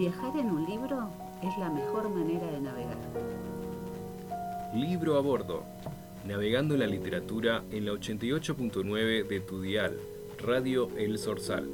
Viajar en un libro es la mejor manera de navegar. Libro a bordo. Navegando la literatura en la 88.9 de tu dial, Radio El Sorsal.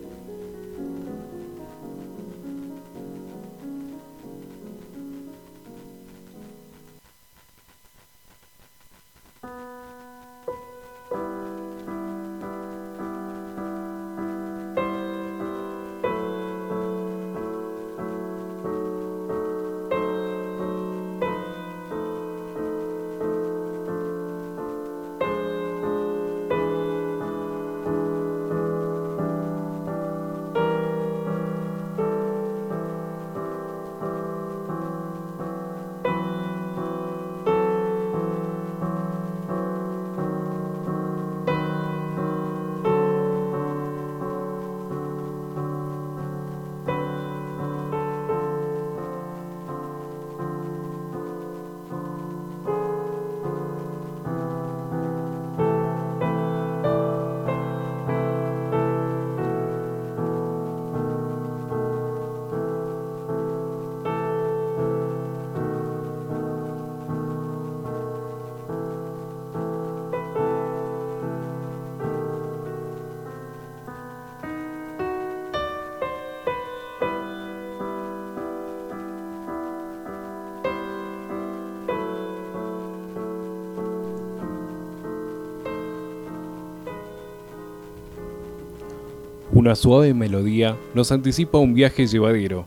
Una suave melodía nos anticipa un viaje llevadero.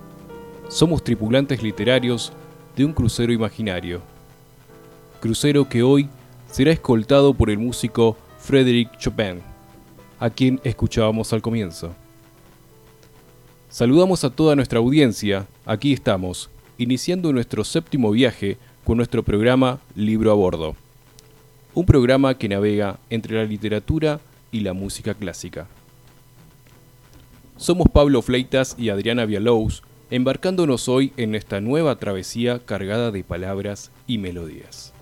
Somos tripulantes literarios de un crucero imaginario. Crucero que hoy será escoltado por el músico Frédéric Chopin, a quien escuchábamos al comienzo. Saludamos a toda nuestra audiencia, aquí estamos, iniciando nuestro séptimo viaje con nuestro programa Libro a Bordo. Un programa que navega entre la literatura y la música clásica. Somos Pablo Fleitas y Adriana Villalous, embarcándonos hoy en esta nueva travesía cargada de palabras y melodías.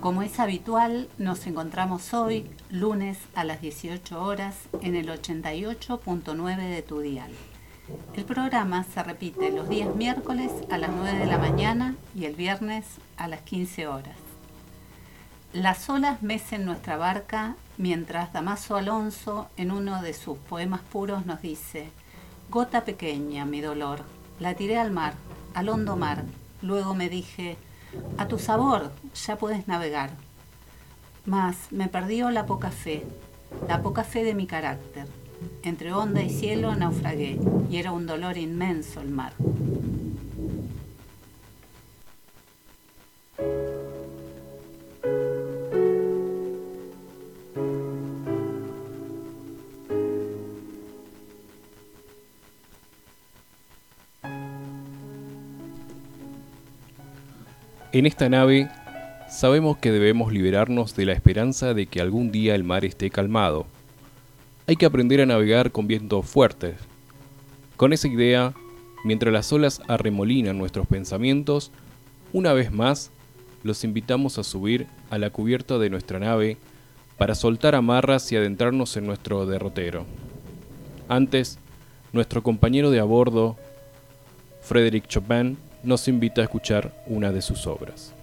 Como es habitual, nos encontramos hoy, lunes a las 18 horas, en el 88.9 de tu dial. El programa se repite los días miércoles a las 9 de la mañana y el viernes a las 15 horas. Las olas mecen nuestra barca mientras Damaso Alonso en uno de sus poemas puros nos dice, Gota pequeña, mi dolor, la tiré al mar, al hondo mar, luego me dije, a tu sabor ya puedes navegar. Mas me perdió la poca fe, la poca fe de mi carácter entre onda y cielo naufragué y era un dolor inmenso el mar. En esta nave sabemos que debemos liberarnos de la esperanza de que algún día el mar esté calmado hay que aprender a navegar con vientos fuertes. Con esa idea, mientras las olas arremolinan nuestros pensamientos, una vez más los invitamos a subir a la cubierta de nuestra nave para soltar amarras y adentrarnos en nuestro derrotero. Antes, nuestro compañero de a bordo, Frédéric Chopin, nos invita a escuchar una de sus obras.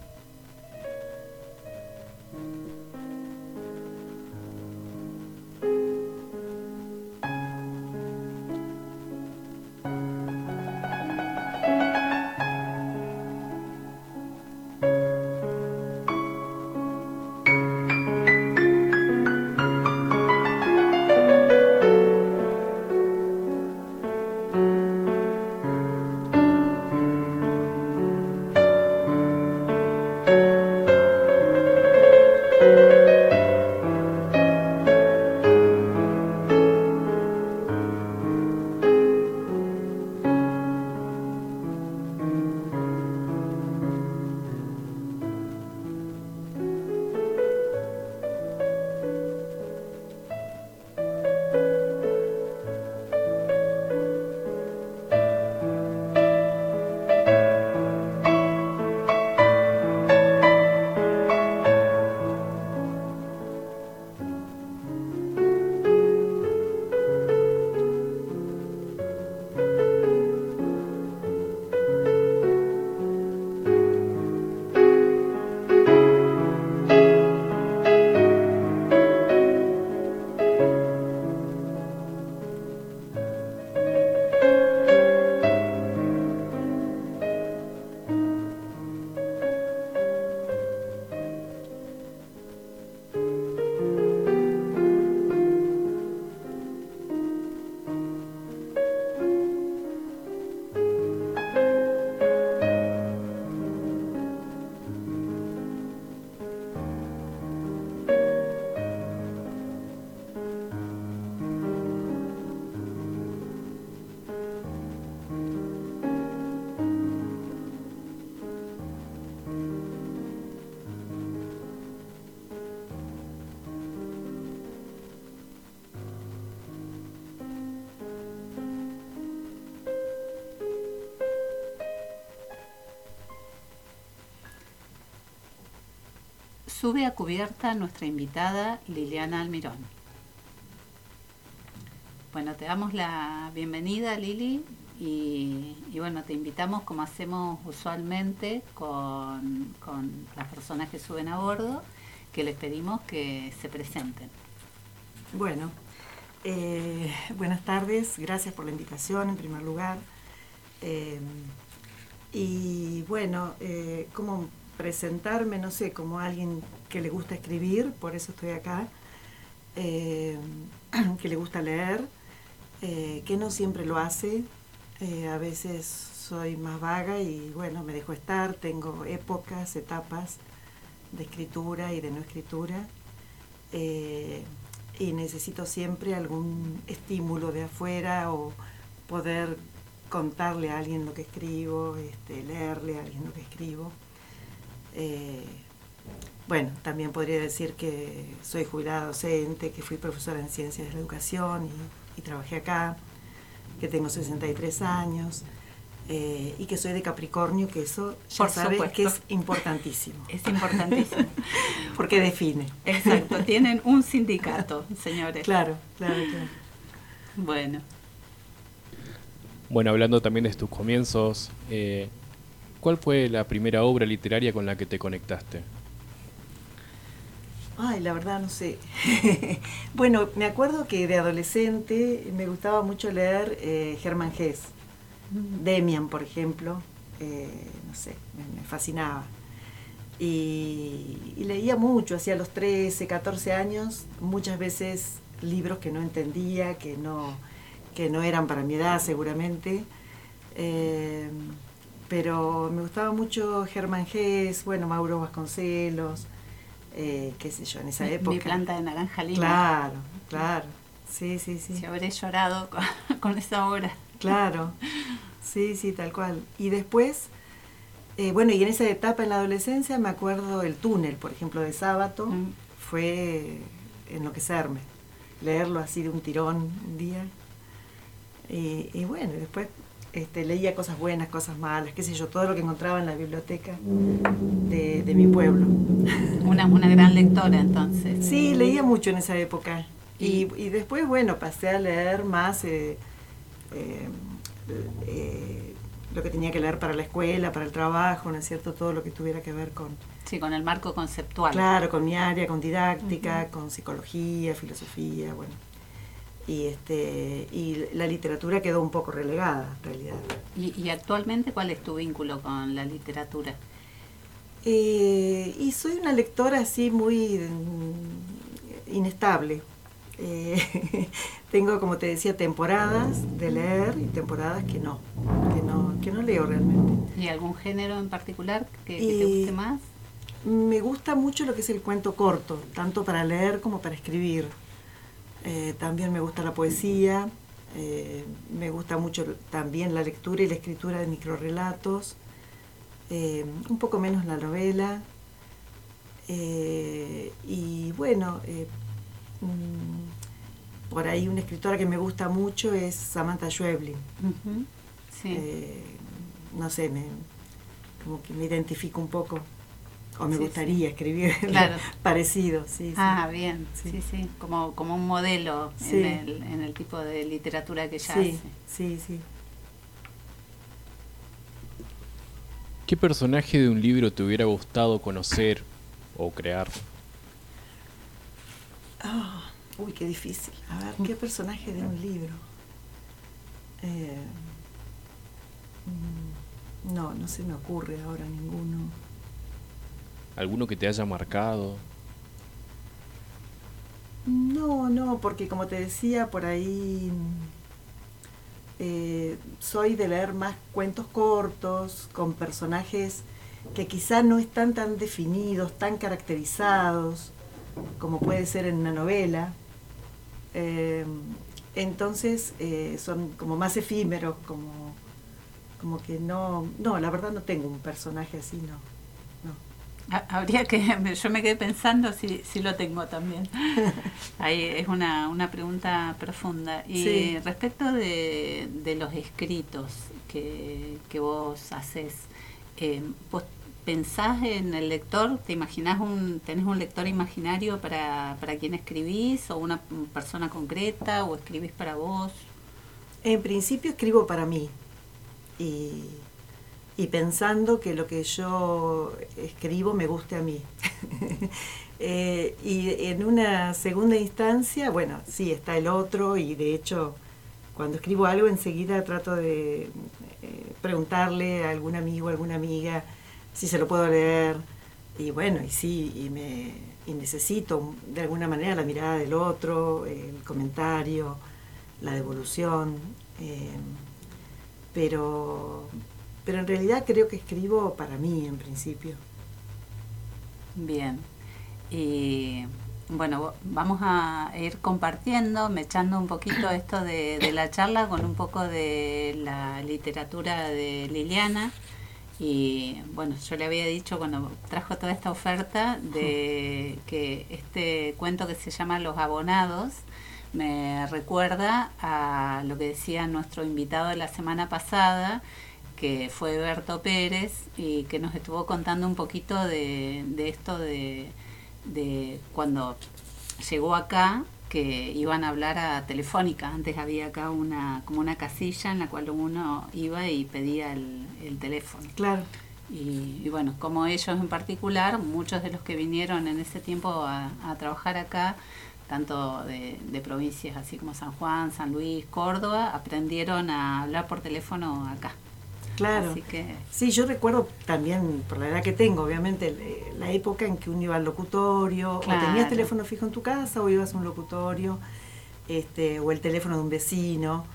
Sube a cubierta nuestra invitada Liliana Almirón. Bueno, te damos la bienvenida Lili y, bueno, te invitamos como hacemos usualmente con, las personas que suben a bordo, que les pedimos que se presenten. Bueno, eh, buenas tardes, gracias por la invitación en primer lugar. Eh, y bueno, eh, ¿cómo presentarme? No sé, como alguien que le gusta escribir, por eso estoy acá, que le gusta leer, que no siempre lo hace, eh, a veces soy más vaga y bueno, me dejo estar, tengo épocas, etapas de escritura y de no escritura. Eh, y necesito siempre algún estímulo de afuera o poder contarle a alguien lo que escribo, este, leerle a alguien lo que escribo. Eh, bueno, también podría decir que soy jubilada docente, que fui profesora en ciencias de la educación y trabajé acá que tengo 63 años eh, y que soy de Capricornio, que eso ya sabes que es importantísimo. Es importantísimo. Porque define. Exacto, tienen un sindicato, señores. Claro, claro, claro. Bueno. Bueno, hablando también de tus comienzos, eh, ¿cuál fue la primera obra literaria con la que te conectaste? Ay, la verdad no sé. bueno, me acuerdo que de adolescente me gustaba mucho leer eh, Germán Gess, Demian, por ejemplo. Eh, no sé, me, fascinaba. Y, leía mucho, hacía los 13, 14 años, muchas veces libros que no entendía, que no, que no eran para mi edad seguramente. Eh, pero me gustaba mucho Germán Gess, bueno, Mauro Vasconcelos. Eh, qué sé yo, en esa época. Mi planta de naranja lima. Claro, claro. Sí, sí, sí. Si habré llorado con, esa obra. Claro. Sí, sí, tal cual. Y después, eh, bueno, y en esa etapa en la adolescencia me acuerdo el túnel, por ejemplo, de sábado, mm. fue enloquecerme. Leerlo así de un tirón un día. Y, y bueno, después este, leía cosas buenas, cosas malas, qué sé yo, todo lo que encontraba en la biblioteca de, mi pueblo. Una, una gran lectora entonces. Sí, leía mucho en esa época. Y, después, bueno, pasé a leer más eh, eh, eh, lo que tenía que leer para la escuela, para el trabajo, ¿no es cierto? Todo lo que tuviera que ver con... Sí, con el marco conceptual. Claro, con mi área, con didáctica, con psicología, filosofía, bueno y este y la literatura quedó un poco relegada en realidad. ¿Y, actualmente cuál es tu vínculo con la literatura? Eh, y soy una lectora así muy inestable. Eh, tengo, como te decía, temporadas de leer y temporadas que no, que no, que no leo realmente. ¿Y algún género en particular que, que te guste más? Me gusta mucho lo que es el cuento corto, tanto para leer como para escribir. Eh, también me gusta la poesía, eh, me gusta mucho también la lectura y la escritura de microrelatos, eh, un poco menos la novela. y bueno, mm, por ahí una escritora que me gusta mucho es Samantha Schweblin. no sé, me, como que me identifico un poco o me gustaría escribir parecido, sí. Ah, bien, sí, sí, Como, como un modelo en el, en, el, tipo de literatura que ella hace. Sí, sí. ¿Qué personaje de un libro te hubiera gustado conocer o crear? Ah, uy, qué difícil. A ver, ¿qué personaje de un libro? Eh, mm, no, no se me ocurre ahora ninguno. ¿Alguno que te haya marcado? No, no, porque como te decía, por ahí eh, soy de leer más cuentos cortos, con personajes que quizá no están tan definidos, tan caracterizados, como puede ser en una novela. Eh, entonces eh, son como más efímeros, como, como que no, no, la verdad no tengo un personaje así, no. Habría que, yo me quedé pensando si, si lo tengo también. Ahí es una, una pregunta profunda. Y respecto de, de, los escritos que, que vos haces, eh, vos ¿Pensás en el lector? ¿Te imaginas un, tenés un lector imaginario para, para quien escribís o una persona concreta o escribís para vos? En principio escribo para mí y, pensando que lo que yo escribo me guste a mí. Eh, y en una segunda instancia, bueno, sí, está el otro y de hecho cuando escribo algo enseguida trato de eh, preguntarle a algún amigo, alguna amiga, si se lo puedo leer. Y bueno, y sí, y, me, necesito de alguna manera la mirada del otro, el comentario, la devolución. Eh, pero, pero en realidad creo que escribo para mí en principio. Bien. Y bueno, vamos a ir compartiendo, echando un poquito esto de, de la charla con un poco de la literatura de Liliana y bueno, yo le había dicho cuando trajo toda esta oferta de que este cuento que se llama Los Abonados me recuerda a lo que decía nuestro invitado de la semana pasada, que fue Berto Pérez, y que nos estuvo contando un poquito de, de esto de, de cuando llegó acá que iban a hablar a Telefónica. Antes había acá una como una casilla en la cual uno iba y pedía el, teléfono. Claro. Y, bueno, como ellos en particular, muchos de los que vinieron en ese tiempo a, trabajar acá, tanto de, de, provincias así como San Juan, San Luis, Córdoba, aprendieron a hablar por teléfono acá. Claro. Sí, yo recuerdo también, por la edad que tengo, obviamente, la época en que uno iba al locutorio, o tenías teléfono fijo en tu casa, o ibas a un locutorio, este, o el teléfono de un vecino.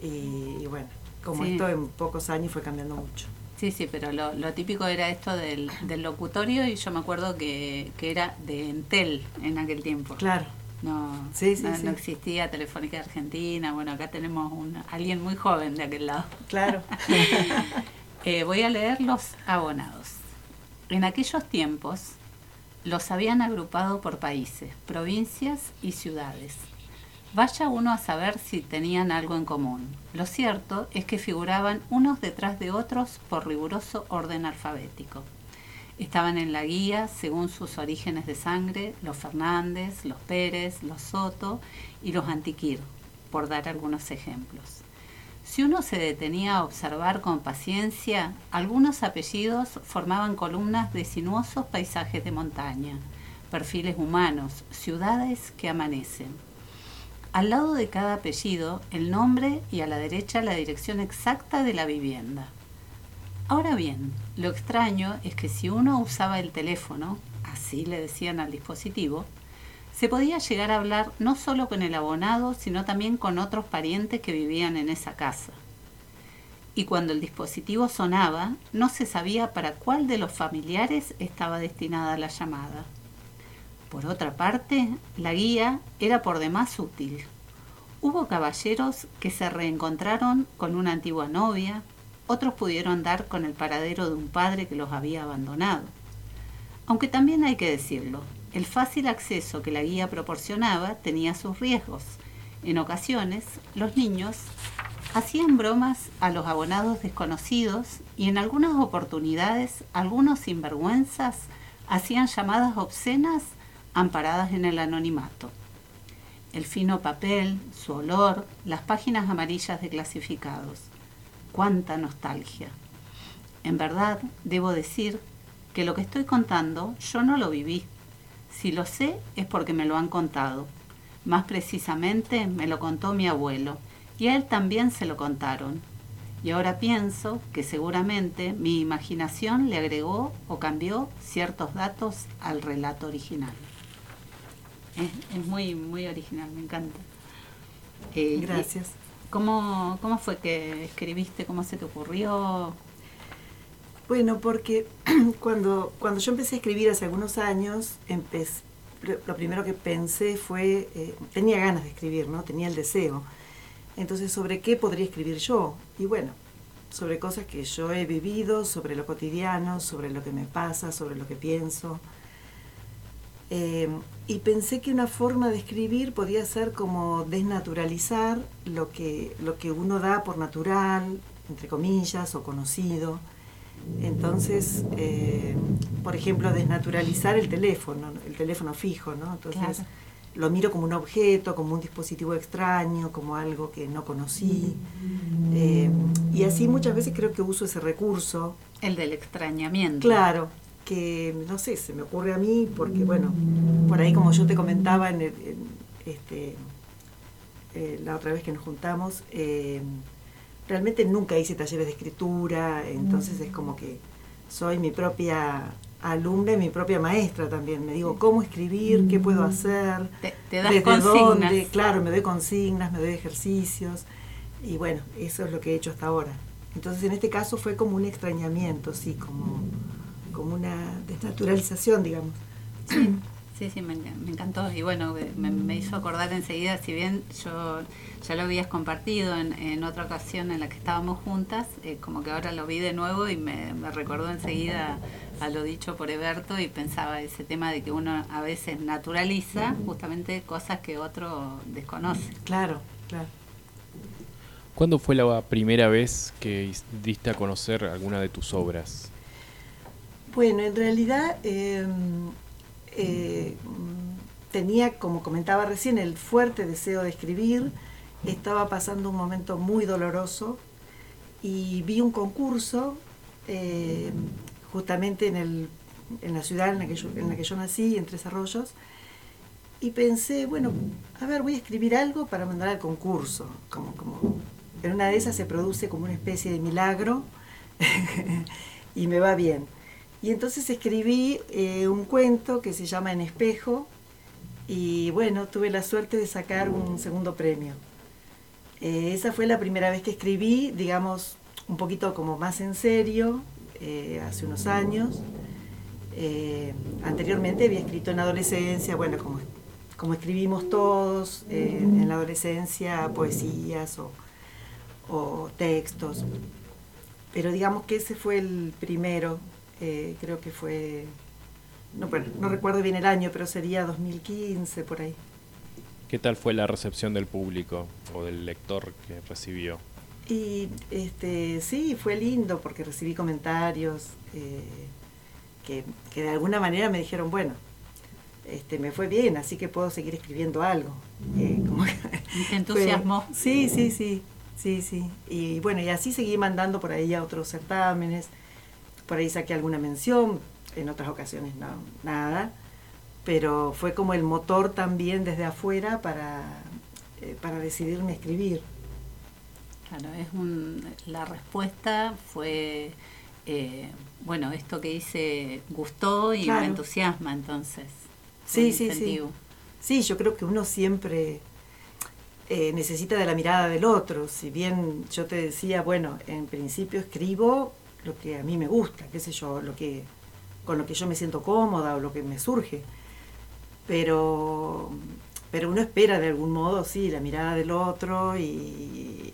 Y, bueno, como esto en pocos años fue cambiando mucho. Sí, sí, pero lo, típico era esto del, del, locutorio y yo me acuerdo que, que era de Entel en aquel tiempo. Claro. No, no, existía Telefónica Argentina. Bueno, acá tenemos un, alguien muy joven de aquel lado. Claro. Eh, voy a leer los abonados. En aquellos tiempos los habían agrupado por países, provincias y ciudades. Vaya uno a saber si tenían algo en común. Lo cierto es que figuraban unos detrás de otros por riguroso orden alfabético. Estaban en la guía según sus orígenes de sangre los Fernández, los Pérez, los Soto y los Antiquir, por dar algunos ejemplos. Si uno se detenía a observar con paciencia, algunos apellidos formaban columnas de sinuosos paisajes de montaña, perfiles humanos, ciudades que amanecen. Al lado de cada apellido, el nombre y a la derecha la dirección exacta de la vivienda. Ahora bien, lo extraño es que si uno usaba el teléfono, así le decían al dispositivo, se podía llegar a hablar no solo con el abonado, sino también con otros parientes que vivían en esa casa. Y cuando el dispositivo sonaba, no se sabía para cuál de los familiares estaba destinada la llamada. Por otra parte, la guía era por demás útil. Hubo caballeros que se reencontraron con una antigua novia, otros pudieron dar con el paradero de un padre que los había abandonado. Aunque también hay que decirlo, el fácil acceso que la guía proporcionaba tenía sus riesgos. En ocasiones, los niños hacían bromas a los abonados desconocidos y en algunas oportunidades algunos sinvergüenzas hacían llamadas obscenas amparadas en el anonimato. El fino papel, su olor, las páginas amarillas de clasificados cuánta nostalgia. En verdad, debo decir que lo que estoy contando yo no lo viví. Si lo sé es porque me lo han contado. Más precisamente me lo contó mi abuelo y a él también se lo contaron. Y ahora pienso que seguramente mi imaginación le agregó o cambió ciertos datos al relato original. Es, muy, muy original, me encanta. Eh, Gracias. ¿Cómo, ¿Cómo fue que escribiste? ¿Cómo se te ocurrió? Bueno, porque cuando, cuando yo empecé a escribir hace algunos años, lo primero que pensé fue, eh, tenía ganas de escribir, ¿no? Tenía el deseo. Entonces, ¿sobre qué podría escribir yo? Y bueno, sobre cosas que yo he vivido, sobre lo cotidiano, sobre lo que me pasa, sobre lo que pienso. Eh, y pensé que una forma de escribir podía ser como desnaturalizar lo que, lo que uno da por natural, entre comillas, o conocido, Entonces, eh, por ejemplo, desnaturalizar el teléfono, el teléfono fijo, ¿no? Entonces, lo miro como un objeto, como un dispositivo extraño, como algo que no conocí. Eh, y así muchas veces creo que uso ese recurso. El del extrañamiento. Claro, que no sé, se me ocurre a mí, porque bueno, por ahí como yo te comentaba en, este, eh, la otra vez que nos juntamos, eh, realmente nunca hice talleres de escritura, entonces es como que soy mi propia alumna y mi propia maestra también. Me digo cómo escribir, qué puedo hacer, te, das consignas. Claro, me doy consignas, me doy ejercicios y bueno, eso es lo que he hecho hasta ahora. Entonces en este caso fue como un extrañamiento, sí, como, como una desnaturalización, digamos. Sí, sí, me, encantó. Y bueno, me, hizo acordar enseguida, si bien yo ya lo habías compartido en, otra ocasión en la que estábamos juntas, eh, como que ahora lo vi de nuevo y me, recordó enseguida a lo dicho por Eberto y pensaba ese tema de que uno a veces naturaliza justamente cosas que otro desconoce. Claro, claro. ¿Cuándo fue la primera vez que diste a conocer alguna de tus obras? Bueno, en realidad em, eh, tenía, como comentaba recién, el fuerte deseo de escribir, estaba pasando un momento muy doloroso y vi un concurso eh, justamente en, el, en, la ciudad en la, que yo, en la que yo nací, en Tres Arroyos, y pensé, bueno, a ver, voy a escribir algo para mandar al concurso. Como, como, en una de esas se produce como una especie de milagro y me va bien. Y entonces escribí eh, un cuento que se llama En espejo y bueno, tuve la suerte de sacar un segundo premio. Eh, esa fue la primera vez que escribí, digamos, un poquito como más en serio, eh, hace unos años. anteriormente había escrito en adolescencia, bueno, como, como escribimos todos en la adolescencia, poesías o, o textos. Pero digamos que ese fue el primero eh, creo que fue, no, bueno, no recuerdo bien el año, pero sería 2015 por ahí. ¿Qué tal fue la recepción del público o del lector que recibió? Y este, sí, fue lindo porque recibí comentarios eh, que, de alguna manera me dijeron, bueno, este, me fue bien, así que puedo seguir escribiendo algo. Eh, ¿Te entusiasmó? sí, sí, sí, sí, sí. Y bueno, y así seguí mandando por ahí a otros certámenes por ahí saqué alguna mención, en otras ocasiones no, nada, pero fue como el motor también desde afuera para, eh, para decidirme a escribir. Claro, es un, la respuesta fue, eh, bueno, esto que dice gustó y me entusiasma entonces. Sí, sí, sí. Sí, yo creo que uno siempre eh, necesita de la mirada del otro. Si bien yo te decía, bueno, en principio escribo lo que a mí me gusta, qué sé yo, lo que, con lo que yo me siento cómoda o lo que me surge. Pero, pero uno espera de algún modo, sí, la mirada del otro y,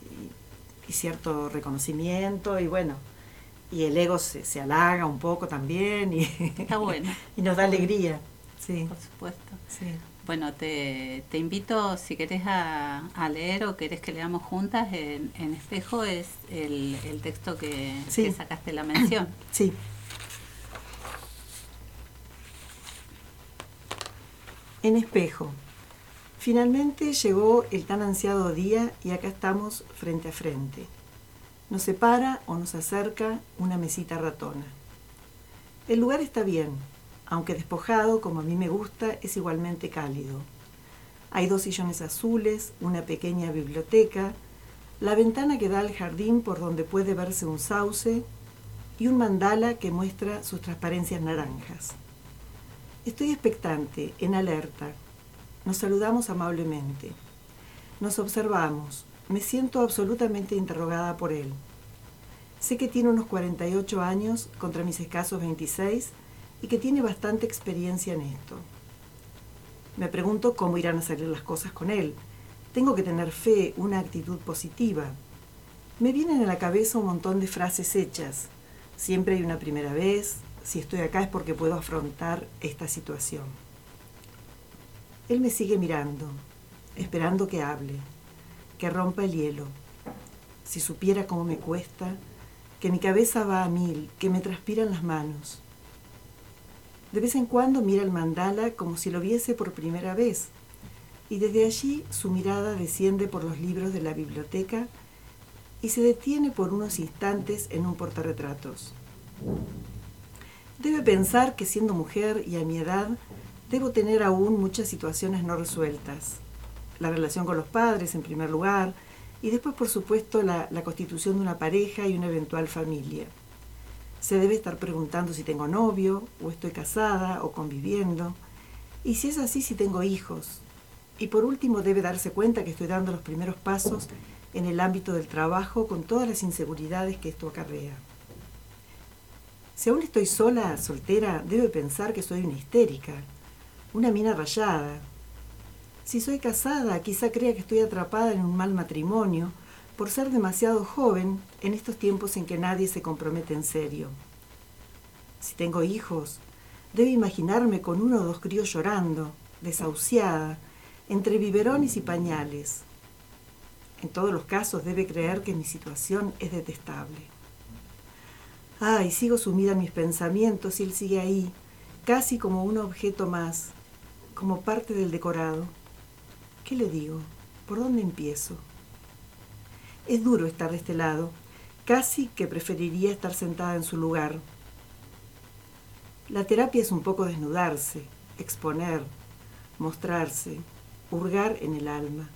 cierto reconocimiento y bueno, y el ego se, se halaga un poco también y, Está bueno. y nos da alegría. Sí. Por supuesto. Sí. Bueno, te, te invito, si querés, a, leer o querés que leamos juntas, en, espejo es el, texto que, que sacaste la mención. Sí. En espejo. Finalmente llegó el tan ansiado día y acá estamos frente a frente. Nos separa o nos acerca una mesita ratona. El lugar está bien, aunque despojado, como a mí me gusta, es igualmente cálido. Hay dos sillones azules, una pequeña biblioteca, la ventana que da al jardín por donde puede verse un sauce y un mandala que muestra sus transparencias naranjas. Estoy expectante, en alerta. Nos saludamos amablemente. Nos observamos. Me siento absolutamente interrogada por él. Sé que tiene unos 48 años contra mis escasos 26 y que tiene bastante experiencia en esto. Me pregunto cómo irán a salir las cosas con él. Tengo que tener fe, una actitud positiva. Me vienen a la cabeza un montón de frases hechas. Siempre hay una primera vez. Si estoy acá es porque puedo afrontar esta situación. Él me sigue mirando, esperando que hable, que rompa el hielo. Si supiera cómo me cuesta, que mi cabeza va a mil, que me transpiran las manos. De vez en cuando mira el mandala como si lo viese por primera vez, y desde allí su mirada desciende por los libros de la biblioteca y se detiene por unos instantes en un portarretratos. Debe pensar que siendo mujer y a mi edad, debo tener aún muchas situaciones no resueltas. La relación con los padres, en primer lugar, y después, por supuesto, la, constitución de una pareja y una eventual familia. Se debe estar preguntando si tengo novio, o estoy casada, o conviviendo, y si es así, si tengo hijos. Y por último, debe darse cuenta que estoy dando los primeros pasos en el ámbito del trabajo con todas las inseguridades que esto acarrea. Si aún estoy sola, soltera, debe pensar que soy una histérica, una mina rayada, si soy casada, quizá crea que estoy atrapada en un mal matrimonio por ser demasiado joven en estos tiempos en que nadie se compromete en serio. Si tengo hijos, debe imaginarme con uno o dos críos llorando, desahuciada, entre biberones y pañales. En todos los casos debe creer que mi situación es detestable. Ay, sigo sumida en mis pensamientos y él sigue ahí, casi como un objeto más, como parte del decorado. ¿Qué le digo? ¿Por dónde empiezo? Es duro estar de este lado, casi que preferiría estar sentada en su lugar. La terapia es un poco desnudarse, exponer, mostrarse, hurgar en el alma.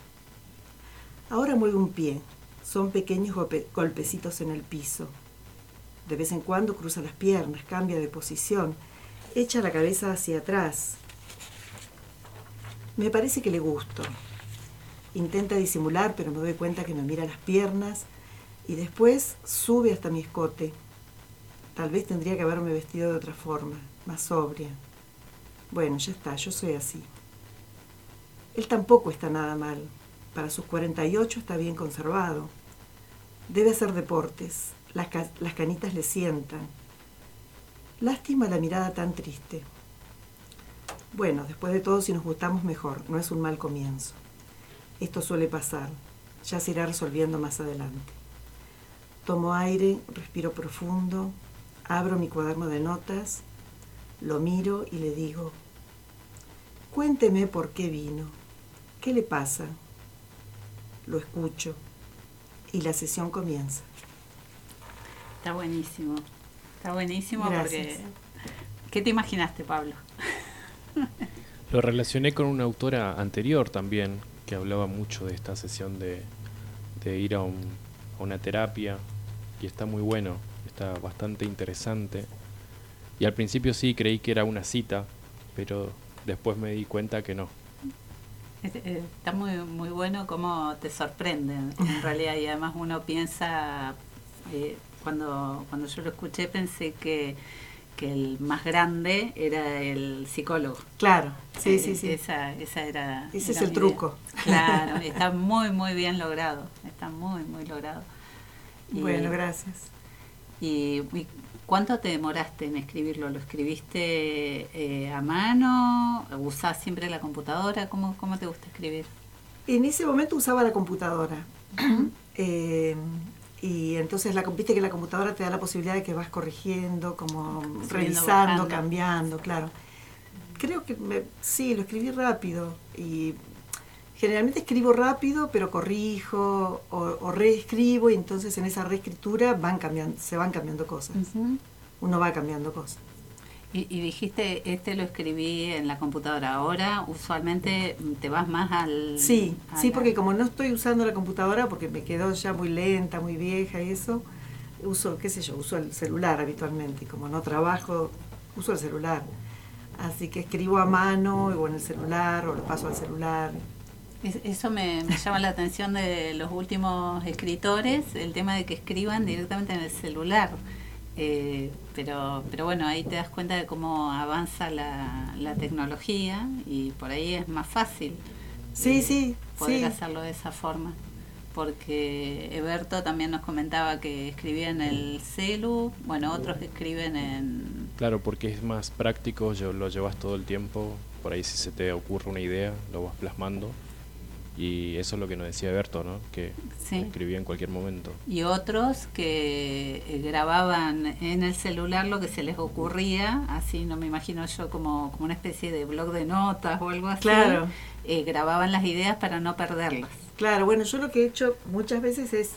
Ahora mueve un pie, son pequeños golpecitos en el piso. De vez en cuando cruza las piernas, cambia de posición, echa la cabeza hacia atrás, me parece que le gusto. Intenta disimular, pero me doy cuenta que me mira las piernas y después sube hasta mi escote. Tal vez tendría que haberme vestido de otra forma, más sobria. Bueno, ya está, yo soy así. Él tampoco está nada mal. Para sus 48 está bien conservado. Debe hacer deportes. Las, las canitas le sientan. Lástima la mirada tan triste. Bueno, después de todo, si nos gustamos mejor, no es un mal comienzo. Esto suele pasar, ya se irá resolviendo más adelante. Tomo aire, respiro profundo, abro mi cuaderno de notas, lo miro y le digo, cuénteme por qué vino, qué le pasa. Lo escucho y la sesión comienza. Está buenísimo, está buenísimo porque... ¿Qué te imaginaste, Pablo? Lo relacioné con una autora anterior también, que hablaba mucho de esta sesión de, ir a, una terapia, y está muy bueno, está bastante interesante. Y al principio sí creí que era una cita, pero después me di cuenta que no. Eh, está muy, muy bueno cómo te sorprende en realidad y además uno piensa, eh, cuando, cuando yo lo escuché pensé que que el más grande era el psicólogo. Claro, sí, sí, sí. Esa, esa era. Ese es el truco. Claro, está muy, muy bien logrado. Está muy, muy logrado. bueno, gracias. Y, cuánto te demoraste en escribirlo? ¿Lo escribiste eh, a mano? ¿Usás siempre la computadora? ¿Cómo, ¿Cómo te gusta escribir? En ese momento usaba la computadora. eh, y entonces la viste que la computadora te da la posibilidad de que vas corrigiendo, como revisando, cambiando, claro. Creo que sí, lo escribí rápido y generalmente escribo rápido, pero corrijo o, reescribo y entonces en esa reescritura van cambiando, se van cambiando cosas. Uno va cambiando cosas. Y, dijiste, este lo escribí en la computadora. Ahora, usualmente, te vas más al... Sí, sí, porque como no estoy usando la computadora, porque me quedó ya muy lenta, muy vieja y eso, uso, qué sé yo, uso el celular habitualmente. Y como no trabajo, uso el celular. Así que escribo a mano o en el celular o lo paso al celular. Eso me, me, llama la atención de los últimos escritores, el tema de que escriban directamente en el celular. Eh, pero, pero bueno, ahí te das cuenta de cómo avanza la, la tecnología y por ahí es más fácil sí, eh, sí, poder hacerlo de esa forma. Porque Eberto también nos comentaba que escribía en el celu, bueno, otros escriben en... Claro, porque es más práctico, lo llevas todo el tiempo, por ahí si se te ocurre una idea, lo vas plasmando. Y eso es lo que nos decía Berto, ¿no? Que Sí. escribía en cualquier momento. Y otros que eh, grababan en el celular lo que se les ocurría, así no me imagino yo como, como una especie de blog de notas o algo así. Claro. Eh, grababan las ideas para no perderlas. Claro, bueno, yo lo que he hecho muchas veces es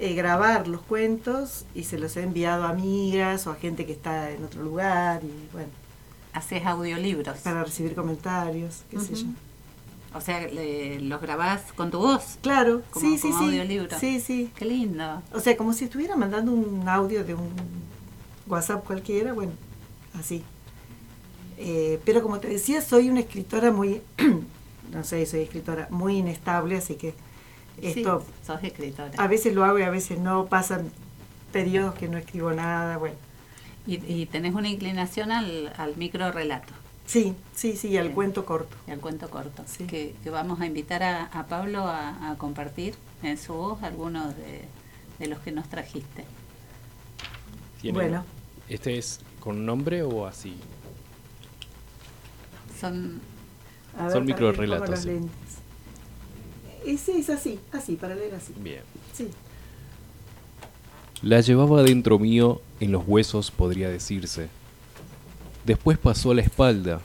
eh, grabar los cuentos y se los he enviado a amigas o a gente que está en otro lugar y bueno, Haces audiolibros. para recibir comentarios, qué sé yo. O sea, le- los grabás con tu voz. Claro, Como- sí, como sí. audiolibro. Sí, sí. Qué lindo. O sea, como si estuviera mandando un audio de un WhatsApp cualquiera, bueno, así. Eh, pero como te decía, soy una escritora muy, no sé, soy escritora muy inestable, así que esto Sí, sos escritora. a veces lo hago y a veces no, pasan periodos que no escribo nada, bueno. Y, y tenés una inclinación al, al micro relato Sí, sí, sí, al cuento corto. y al cuento corto. Sí. Que, que vamos a invitar a, a Pablo a, a compartir en su voz algunos de, de los que nos trajiste. ¿Tiene- Bueno. ¿Este es con nombre o así? Son A Son ponga los sí. sí, es así, así, para leer así. Bien. Sí. La llevaba dentro mío, en los huesos podría decirse. Después pasó a la espalda,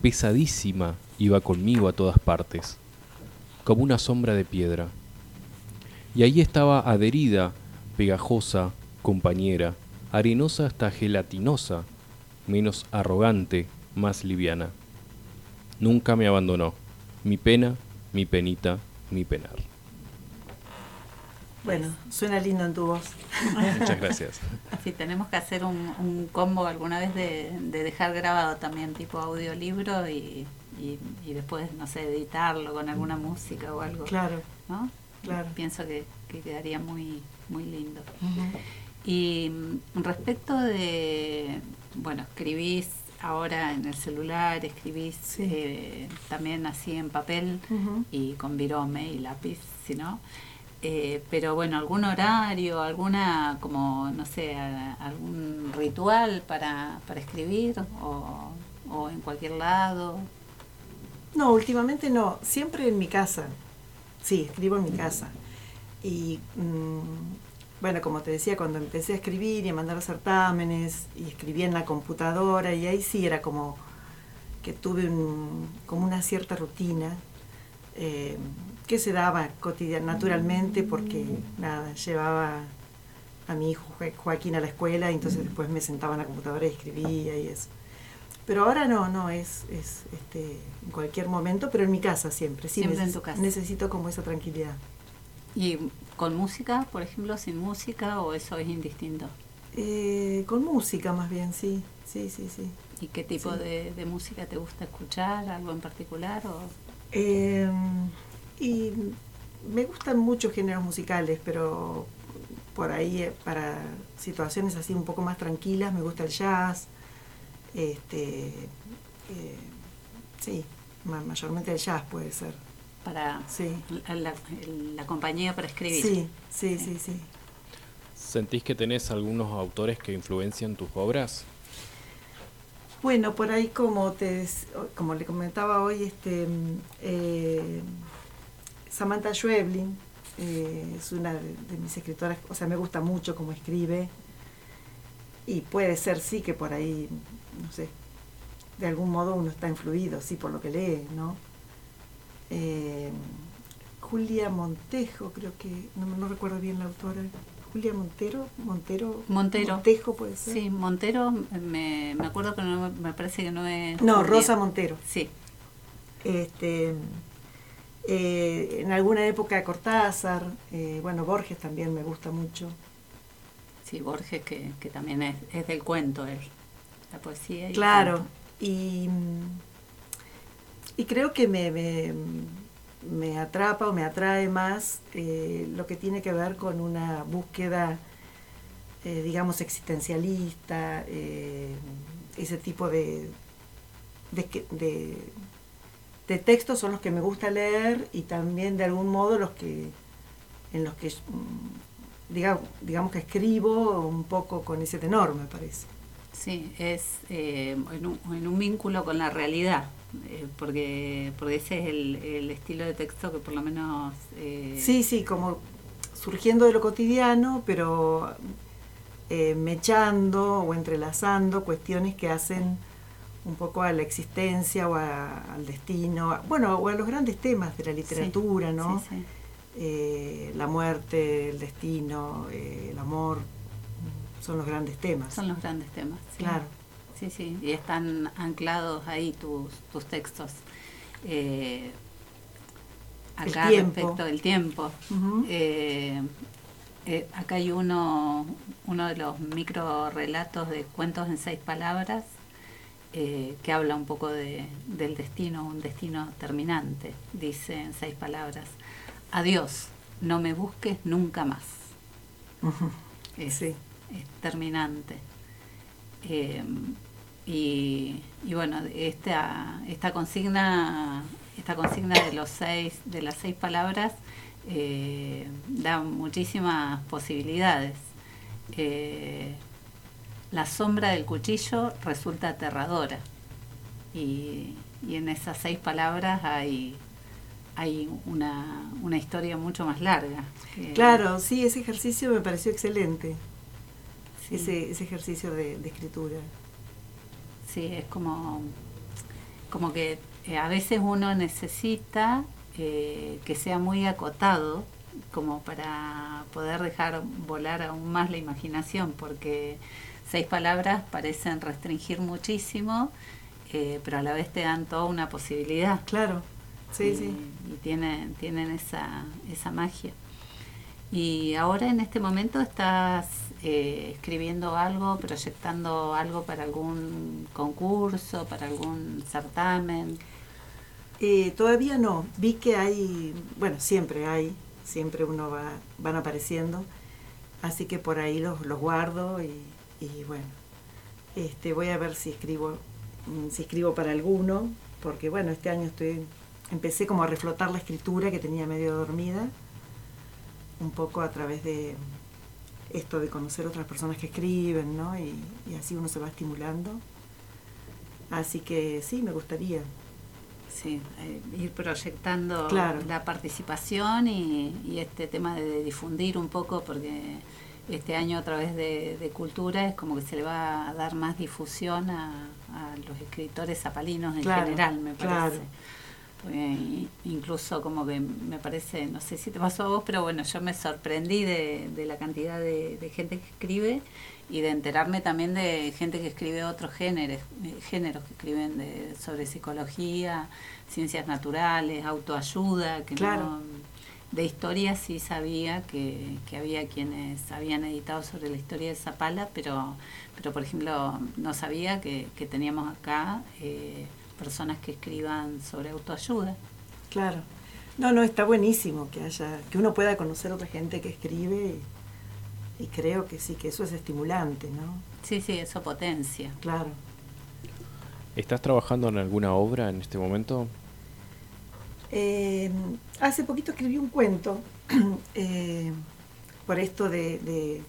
pesadísima, iba conmigo a todas partes, como una sombra de piedra. Y ahí estaba adherida, pegajosa, compañera, arenosa hasta gelatinosa, menos arrogante, más liviana. Nunca me abandonó, mi pena, mi penita, mi penar. Bueno, suena lindo en tu voz. Muchas gracias. Sí, tenemos que hacer un, un combo alguna vez de, de dejar grabado también tipo audiolibro y, y, y después, no sé, editarlo con alguna música o algo. Claro, ¿no? claro. Pienso que, que quedaría muy, muy lindo. Y mm, respecto de, bueno, escribís ahora en el celular, escribís Sí. eh, también así en papel y con virome y lápiz, si no. Eh, pero bueno, algún horario, alguna, como, no sé, algún ritual para, para escribir o, en cualquier lado. No, últimamente no, siempre en mi casa. Sí, escribo en mi casa. Y mm, bueno, como te decía, cuando empecé a escribir y a mandar certámenes y escribía en la computadora y ahí sí era como que tuve un- como una cierta rutina eh, que se daba cotidian naturalmente porque nada, llevaba a mi hijo Jo- Joaquín a la escuela y entonces después me sentaba en la computadora y escribía y eso. Pero ahora no, no, es, es este, en cualquier momento, pero en mi casa siempre. Sí, Siempre en tu casa. Necesito como esa tranquilidad. ¿Y con música, por ejemplo, sin música o eso es indistinto? Eh, con música más bien, sí, sí, sí, sí. ¿Y qué tipo Sí. de, de música te gusta escuchar? ¿Algo en particular? O... Eh, y me gustan muchos géneros musicales, pero por ahí eh, para situaciones así un poco más tranquilas me gusta el jazz, este, eh, sí, ma- mayormente el jazz puede ser. para Sí, la, la- la compañía para escribir? sí, sí, sí, sí. ¿Sentís que tenés algunos autores que influencian tus obras? Bueno, por ahí como te des- como le comentaba hoy, este mm, eh, Samantha Schweblin eh, es una de, de mis escritoras, o sea, me gusta mucho cómo escribe y puede ser sí que por ahí, no sé, de algún modo uno está influido, sí, por lo que lee, ¿no? Eh, Julia Montejo, creo que, no, no recuerdo bien la autora, Julia Montero, Montero, Montero. Montejo puede ser. Sí, Montero, me, me acuerdo que no, me parece que no es... No, Julia. Rosa Montero. Sí, Este, eh, en alguna época Cortázar, eh, bueno, Borges también me gusta mucho. sí, Borges, que, que también es, es del cuento, él. La poesía y Claro, y, y creo que me, me, me atrapa o me atrae más eh, lo que tiene que ver con una búsqueda, digamos, existencialista, ese tipo de, de, que- de, de textos son los que me gusta leer y también de algún modo los que en los que mm, diga- digamos que escribo un poco con ese tenor, me parece. Sí, es eh, en, un, vínculo con la realidad, eh, porque, porque ese es el, estilo de texto que por lo menos... Eh, sí, sí, como surgiendo de lo cotidiano, pero mechando o entrelazando cuestiones que hacen un poco a la existencia o al destino, bueno, o a los grandes temas de la literatura, ¿no? la muerte, el destino, el amor, son los grandes temas. Son los grandes temas. Sí. Claro. Sí, sí, y están anclados ahí tus, tus textos. Eh, acá el respecto del tiempo. Eh, eh, acá hay uno, uno de los micro relatos de cuentos en seis palabras que habla un poco de, del destino, un destino terminante. Dice en seis palabras, adiós, no me busques nunca más. sí es terminante. Eh, y, bueno, esta, esta consigna, esta consigna de los seis, de las seis palabras, eh, da muchísimas posibilidades. Eh, la sombra del cuchillo resulta aterradora. Y, y en esas seis palabras hay, hay una, una historia mucho más larga. Claro, sí, ese ejercicio me pareció excelente ese, ese ejercicio de, escritura. Sí, es como, como que eh, a veces uno necesita eh, que sea muy acotado como para poder dejar volar aún más la imaginación, porque seis palabras parecen restringir muchísimo, eh, pero a la vez te dan toda una posibilidad. Claro, sí, sí. Y tienen, tienen esa, esa magia. Y ahora en este momento estás eh, escribiendo algo, proyectando algo para algún concurso, para algún certamen? Eh, todavía no. Vi que hay, bueno, siempre hay, siempre uno va, van apareciendo, así que por ahí los, los guardo y, bueno, este, voy a ver si escribo, mm, si escribo para alguno, porque bueno, este año estoy, empecé como a reflotar la escritura que tenía medio dormida, un poco a través de, esto de conocer otras personas que escriben, ¿no? Y, así uno se va estimulando. Así que sí, me gustaría. Sí, eh, ir proyectando la participación y, este tema de difundir un poco, porque este año a través de, cultura es como que se le va a dar más difusión a, los escritores zapalinos en general, me parece incluso como que me parece, no sé si te pasó a vos, pero bueno, yo me sorprendí de, la cantidad de, gente que escribe y de enterarme también de gente que escribe otros géneros, eh, géneros que escriben de, sobre psicología, ciencias naturales, autoayuda, que claro. De historia sí sabía que, que, había quienes habían editado sobre la historia de Zapala, pero, pero por ejemplo no sabía que, que teníamos acá eh, personas que escriban sobre autoayuda. Claro. No, no, está buenísimo que haya, que uno pueda conocer otra gente que escribe y, creo que sí, que eso es estimulante, ¿no? Sí, sí, eso potencia. Claro. ¿Estás trabajando en alguna obra en este momento? Eh, hace poquito escribí un cuento eh, por esto de,